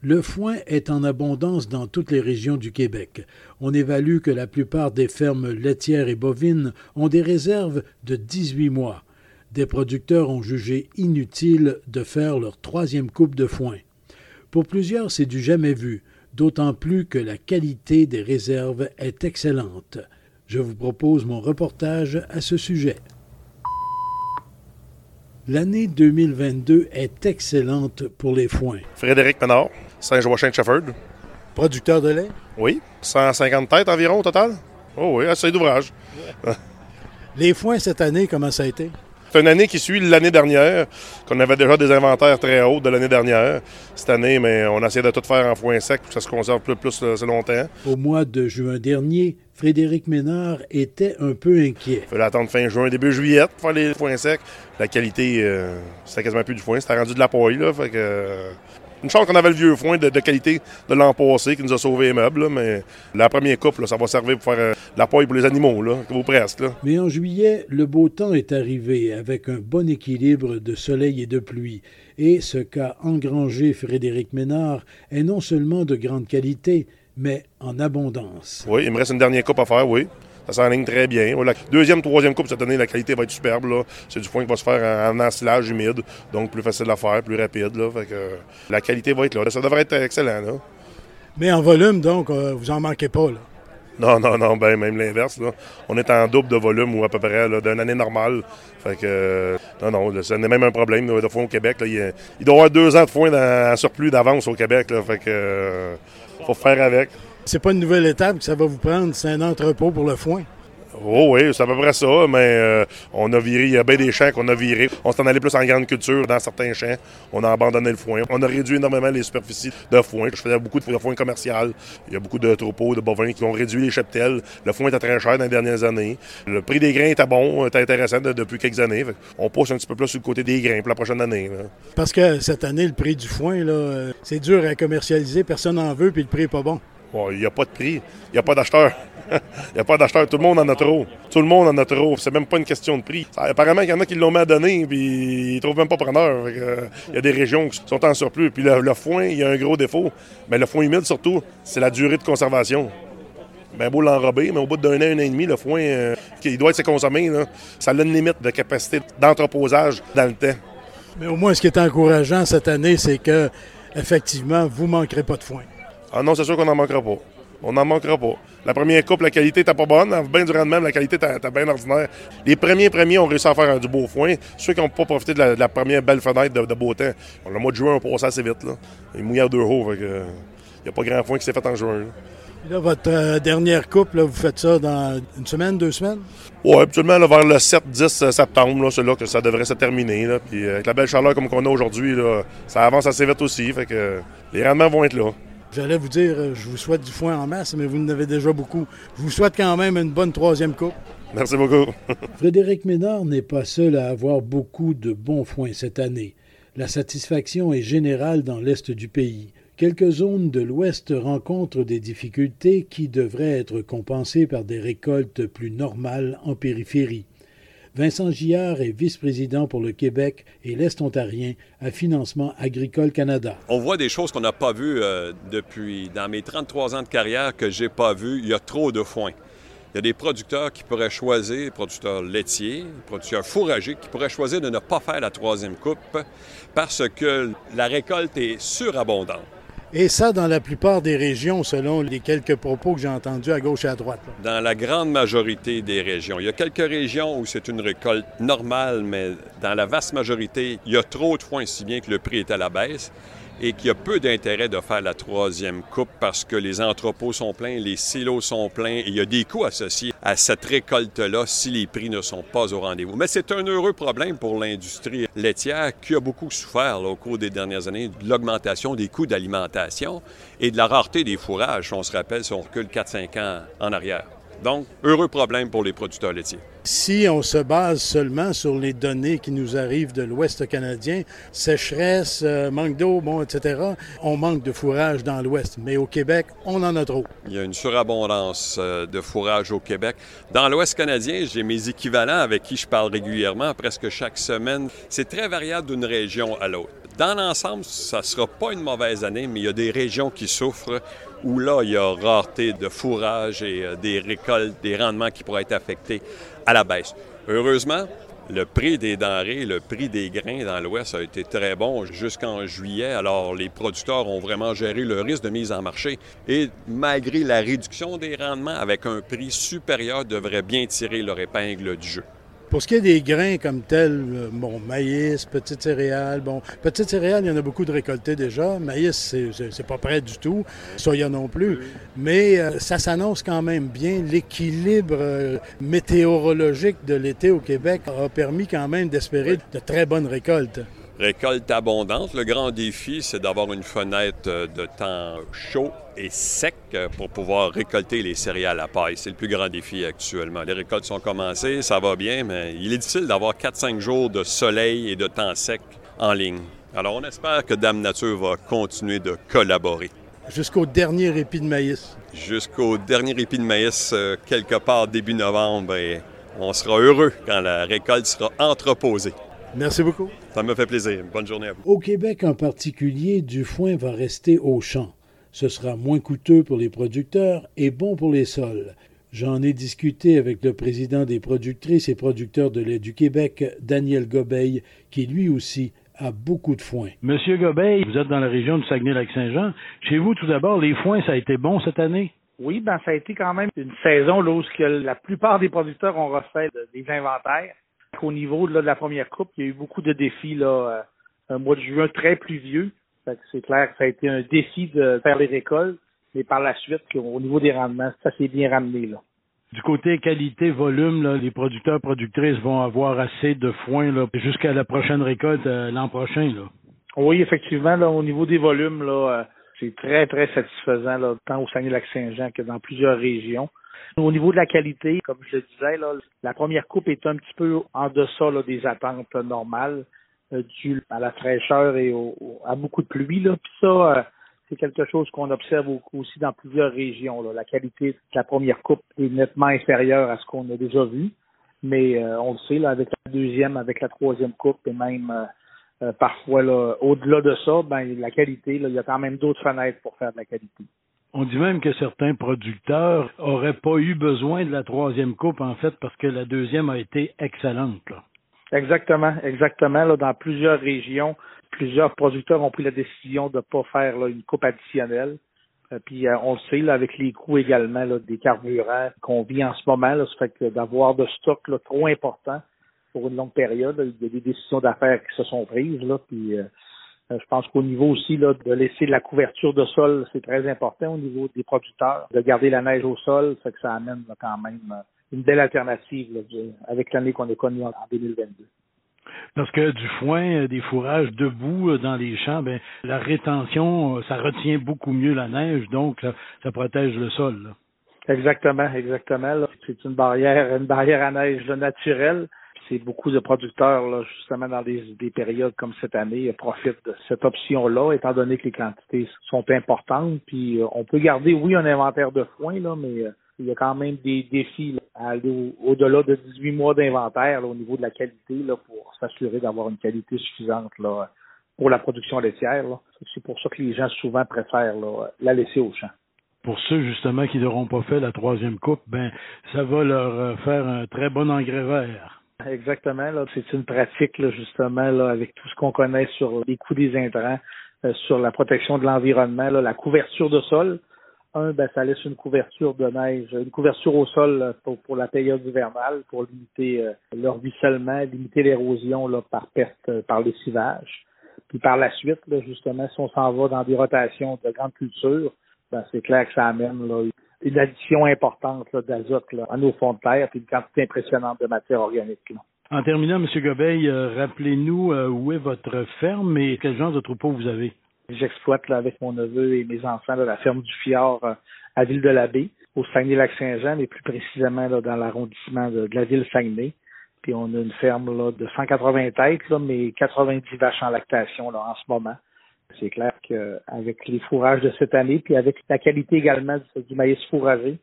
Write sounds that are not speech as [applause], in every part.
Le foin est en abondance dans toutes les régions du Québec. On évalue que la plupart des fermes laitières et bovines ont des réserves de 18 mois. Des producteurs ont jugé inutile de faire leur troisième coupe de foin. Pour plusieurs, c'est du jamais vu, d'autant plus que la qualité des réserves est excellente. Je vous propose mon reportage à ce sujet. L'année 2022 est excellente pour les foins. Frédéric Ménard, Saint-Joachim de Shefford. Producteur de lait? Oui. 150 têtes environ au total? Oh oui, assez d'ouvrage. les foins cette année, comment ça a été? C'est une année qui suit l'année dernière, qu'on avait déjà des inventaires très hauts de l'année dernière. Cette année, mais on essaie de tout faire en foin sec pour que ça se conserve plus, plus assez longtemps. Au mois de juin dernier, Frédéric Ménard était un peu inquiet. Il fallait attendre fin juin, début juillet pour faire les foins secs. La qualité, euh, c'était quasiment plus du foin, c'était rendu de la paille. Là, fait que, euh, une chance qu'on avait le vieux foin de, qualité de l'an passé qui nous a sauvé les meubles, mais la première coupe, ça va servir pour faire euh, la paille pour les animaux, là, vous presque. Mais en juillet, le beau temps est arrivé avec un bon équilibre de soleil et de pluie. Et ce qu'a engrangé Frédéric Ménard est non seulement de grande qualité, mais en abondance. Oui, il me reste une dernière coupe à faire, oui. Ça s'enligne très bien. La deuxième, troisième coupe cette année, la qualité va être superbe. C'est du foin qui va se faire en, ensilage humide, donc plus facile à faire, plus rapide. Là. la qualité va être là. Ça devrait être excellent. Mais en volume, donc, euh, vous en manquez pas. Là. Non, non, non, ben même l'inverse. On est en double de volume ou à peu près d'une année normale. Fait que euh, non, non, ça n'est même un problème de foin au Québec. Il, doit y avoir deux ans de foin en surplus d'avance au Québec. fait que euh, faut faire avec. C'est pas une nouvelle étape que ça va vous prendre, c'est un entrepôt pour le foin. Oh oui, c'est à peu près ça, mais euh, on a viré, il y a bien des champs qu'on a virés. On s'en allait plus en grande culture dans certains champs. On a abandonné le foin. On a réduit énormément les superficies de foin. Je faisais beaucoup de foin commercial. Il y a beaucoup de troupeaux, de bovins qui ont réduit les cheptels. Le foin était très cher dans les dernières années. Le prix des grains était bon, était intéressant depuis quelques années. On pousse un petit peu plus sur le côté des grains pour la prochaine année. Parce que cette année, le prix du foin, euh, c'est dur à commercialiser. Personne n'en veut, puis le prix n'est pas bon. Il n'y a pas de prix, il n'y a pas d'acheteur. [laughs] Il n'y a pas d'acheteur, tout le monde en a trop. Tout le monde en a trop. C'est même pas une question de prix. apparemment, il y en a qui l'ont mis à donner, puis ils trouvent même pas preneur. il y a des régions qui sont en surplus. Puis le, foin, il y a un gros défaut. Mais le foin humide, surtout, c'est la durée de conservation. Bien beau l'enrober, mais au bout d'un an, un an et demi, le foin, euh, il doit être consommé. Ça a une limite de capacité d'entreposage dans le temps. Mais au moins, ce qui est encourageant cette année, c'est que, effectivement, vous ne manquerez pas de foin. Ah non, c'est sûr qu'on n'en manquera pas. On n'en manquera pas. La première coupe, la qualité n'était pas bonne. Bien du rendement, la qualité était bien ordinaire. Les premiers premiers ont réussi à faire du beau foin. Ceux qui n'ont pas profité de la, première belle fenêtre de, beau temps, le mois de juin, on passe assez vite. Là. Il mouillait à deux hauts. Il n'y a pas grand foin qui s'est fait en juin. Là. votre euh, dernière coupe, vous faites ça dans une semaine, deux semaines? Oui, absolument. vers le 7-10 septembre, c'est là que ça devrait se terminer. Puis euh, avec la belle chaleur comme qu'on a aujourd'hui, ça avance assez vite aussi. Fait que les rendements vont être là. J'allais vous dire, euh, je vous souhaite du foin en masse, mais vous en avez déjà beaucoup. Je vous souhaite quand même une bonne troisième coupe. Merci beaucoup. [laughs] Frédéric Ménard n'est pas seul à avoir beaucoup de bons foins cette année. La satisfaction est générale dans l'est du pays. Quelques zones de l'ouest rencontrent des difficultés qui devraient être compensées par des récoltes plus normales en périphérie. Vincent Gillard est vice-président pour le Québec et l'Est ontarien à Financement Agricole Canada. On voit des choses qu'on n'a pas vues euh, depuis, dans mes 33 ans de carrière, que j'ai pas vues. Il y a trop de foin. Il y a des producteurs qui pourraient choisir, producteurs laitiers, producteurs fourragers, qui pourraient choisir de ne pas faire la troisième coupe parce que la récolte est surabondante. Et ça, dans la plupart des régions, selon les quelques propos que j'ai entendus à gauche et à droite. Dans la grande majorité des régions. Il y a quelques régions où c'est une récolte normale, mais dans la vaste majorité, il y a trop de foin, si bien que le prix est à la baisse. Et qu'il y a peu d'intérêt de faire la troisième coupe parce que les entrepôts sont pleins, les silos sont pleins et il y a des coûts associés à cette récolte-là si les prix ne sont pas au rendez-vous. Mais c'est un heureux problème pour l'industrie laitière qui a beaucoup souffert au cours des dernières années de l'augmentation des coûts d'alimentation et de la rareté des fourrages, on se rappelle si on recule 4-5 ans en arrière. Donc, heureux problème pour les producteurs laitiers. Si on se base seulement sur les données qui nous arrivent de l'Ouest canadien, sécheresse, euh, manque d'eau, bon, etc., on manque de fourrage dans l'Ouest. Mais au Québec, on en a trop. Il y a une surabondance euh, de fourrage au Québec. Dans l'Ouest canadien, j'ai mes équivalents avec qui je parle régulièrement, presque chaque semaine. C'est très variable d'une région à l'autre. Dans l'ensemble, ça ne sera pas une mauvaise année, mais il y a des régions qui souffrent où là, il y a rareté de fourrage et euh, des récoltes, des rendements qui pourraient être affectés à la baisse. Heureusement, le prix des denrées, le prix des grains dans l'Ouest a été très bon jusqu'en juillet. Alors, les producteurs ont vraiment géré le risque de mise en marché et malgré la réduction des rendements avec un prix supérieur, devraient bien tirer leur épingle du jeu. Pour ce qui est des grains comme tels, euh, bon, maïs, petites céréales, bon, petites céréales, il y en a beaucoup de récoltés déjà. Maïs, c'est pas prêt du tout. Soya non plus. Mais euh, ça s'annonce quand même bien. L'équilibre euh, météorologique de l'été au Québec a permis quand même d'espérer de très bonnes récoltes récolte abondante. Le grand défi, c'est d'avoir une fenêtre de temps chaud et sec pour pouvoir récolter les céréales à paille. C'est le plus grand défi actuellement. Les récoltes sont commencées, ça va bien, mais il est difficile d'avoir 4-5 jours de soleil et de temps sec en ligne. Alors on espère que Dame Nature va continuer de collaborer. Jusqu'au dernier épi de maïs. Jusqu'au dernier épi de maïs, euh, quelque part début novembre, et on sera heureux quand la récolte sera entreposée. Merci beaucoup. Ça me fait plaisir. Bonne journée à vous. Au Québec en particulier, du foin va rester au champ. Ce sera moins coûteux pour les producteurs et bon pour les sols. J'en ai discuté avec le président des productrices et producteurs de lait du Québec, Daniel Gobeil, qui lui aussi a beaucoup de foin. Monsieur Gobeil, vous êtes dans la région du Saguenay-Lac-Saint-Jean. Chez vous, tout d'abord, les foins, ça a été bon cette année? Oui, ben ça a été quand même une saison là, où la plupart des producteurs ont refait des inventaires. Au niveau de la première coupe, il y a eu beaucoup de défis. Là, euh, un mois de juin très pluvieux. C'est clair que ça a été un défi de faire les récoltes, mais par la suite, au niveau des rendements, ça s'est bien ramené. Là. Du côté qualité, volume, les producteurs, productrices vont avoir assez de foin jusqu'à la prochaine récolte euh, l'an prochain. Là. Oui, effectivement, là, au niveau des volumes, là, euh, c'est très, très satisfaisant, là, tant au Saguenay-Lac-Saint-Jean que dans plusieurs régions. Au niveau de la qualité, comme je le disais, là, la première coupe est un petit peu en deçà des attentes normales euh, dû à la fraîcheur et à beaucoup de pluie. Là. Puis ça, euh, c'est quelque chose qu'on observe aussi dans plusieurs régions. Là. La qualité de la première coupe est nettement inférieure à ce qu'on a déjà vu. Mais euh, on le sait, là, avec la deuxième, avec la troisième coupe et même parfois là, au-delà de ça, ben, la qualité, là, il y a quand même d'autres fenêtres pour faire de la qualité. On dit même que certains producteurs auraient pas eu besoin de la troisième coupe, en fait, parce que la deuxième a été excellente. Là. Exactement, exactement. Là, dans plusieurs régions, plusieurs producteurs ont pris la décision de ne pas faire une coupe additionnelle. Euh, puis euh, on le sait là, avec les coûts également là, des carburants qu'on vit en ce moment, là, ça fait que d'avoir de stock là, trop important pour une longue période, il y a des décisions d'affaires qui se sont prises. Là, puis euh, je pense qu'au niveau aussi là, de laisser la couverture de sol, c'est très important au niveau des producteurs, de garder la neige au sol, ça fait que ça amène quand même euh, une belle alternative avec l'année qu'on a connue en 2022. Parce que du foin, euh, des fourrages debout euh, dans les champs, ben, la rétention, ça retient beaucoup mieux la neige, donc ça, protège le sol. Exactement, exactement. C'est une barrière, une barrière à neige naturelle c'est beaucoup de producteurs, justement dans des, périodes comme cette année, profitent de cette option-là, étant donné que les quantités sont importantes. Puis euh, on peut garder, oui, un inventaire de foin, là, mais euh, il y a quand même des défis à aller au-delà de 18 mois d'inventaire au niveau de la qualité là, pour s'assurer d'avoir une qualité suffisante là, pour la production laitière. C'est pour ça que les gens souvent préfèrent la laisser au champ pour ceux justement qui n'auront pas fait la troisième coupe, ben ça va leur euh, faire un très bon engrais vert. Exactement. Là, c'est une pratique là, justement là, avec tout ce qu'on connaît sur les coûts des intrants, euh, sur la protection de l'environnement, la couverture de sol. Un, ben, ça laisse une couverture de neige, une couverture au sol euh, pour, la période hivernale, pour limiter euh, leur ruissellement, limiter l'érosion par perte, par lessivage. Puis par la suite, là, justement, si on s'en va dans des rotations de grande culture, ben, c'est clair que ça amène là, une addition importante d'azote à nos fonds de terre puis une quantité impressionnante de matière organique. En terminant, M. Gobeil, euh, rappelez-nous euh, où est votre ferme et quel genre de troupeau vous avez? J'exploite avec mon neveu et mes enfants la ferme du Fjord euh, à Ville-de-la-Baie, au Saguenay-Lac-Saint-Jean, mais plus précisément dans l'arrondissement de, la ville Saguenay. Puis on a une ferme là, de 180 têtes, là, mais 90 vaches en lactation là, en ce moment. C'est clair qu'avec les fourrages de cette année, puis avec la qualité également du, maïs fourragé,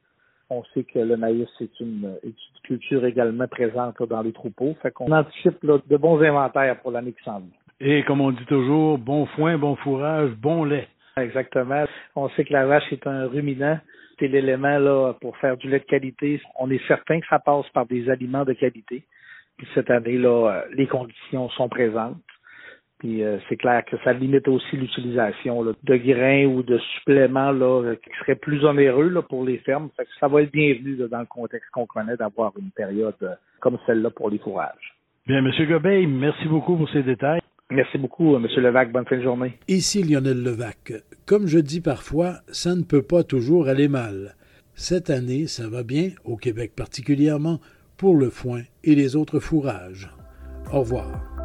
on sait que le maïs est une, culture également présente dans les troupeaux. Fait qu'on anticipe de bons inventaires pour l'année qui s'en vient. Et comme on dit toujours, bon foin, bon fourrage, bon lait. Exactement. On sait que la vache est un ruminant. C'est l'élément là pour faire du lait de qualité. On est certain que ça passe par des aliments de qualité. Puis cette année là, euh, les conditions sont présentes. Puis euh, c'est clair que ça limite aussi l'utilisation de grains ou de suppléments là, qui seraient plus onéreux là, pour les fermes. ça va être bienvenu dans le contexte qu'on connaît d'avoir une période euh, comme celle-là pour les fourrages. Bien, M. Gobeil, merci beaucoup pour ces détails. Merci beaucoup, M. Levac. Bonne fin de journée. Ici Lionel Levac. Comme je dis parfois, ça ne peut pas toujours aller mal. Cette année, ça va bien, au Québec particulièrement, pour le foin et les autres fourrages. Au revoir.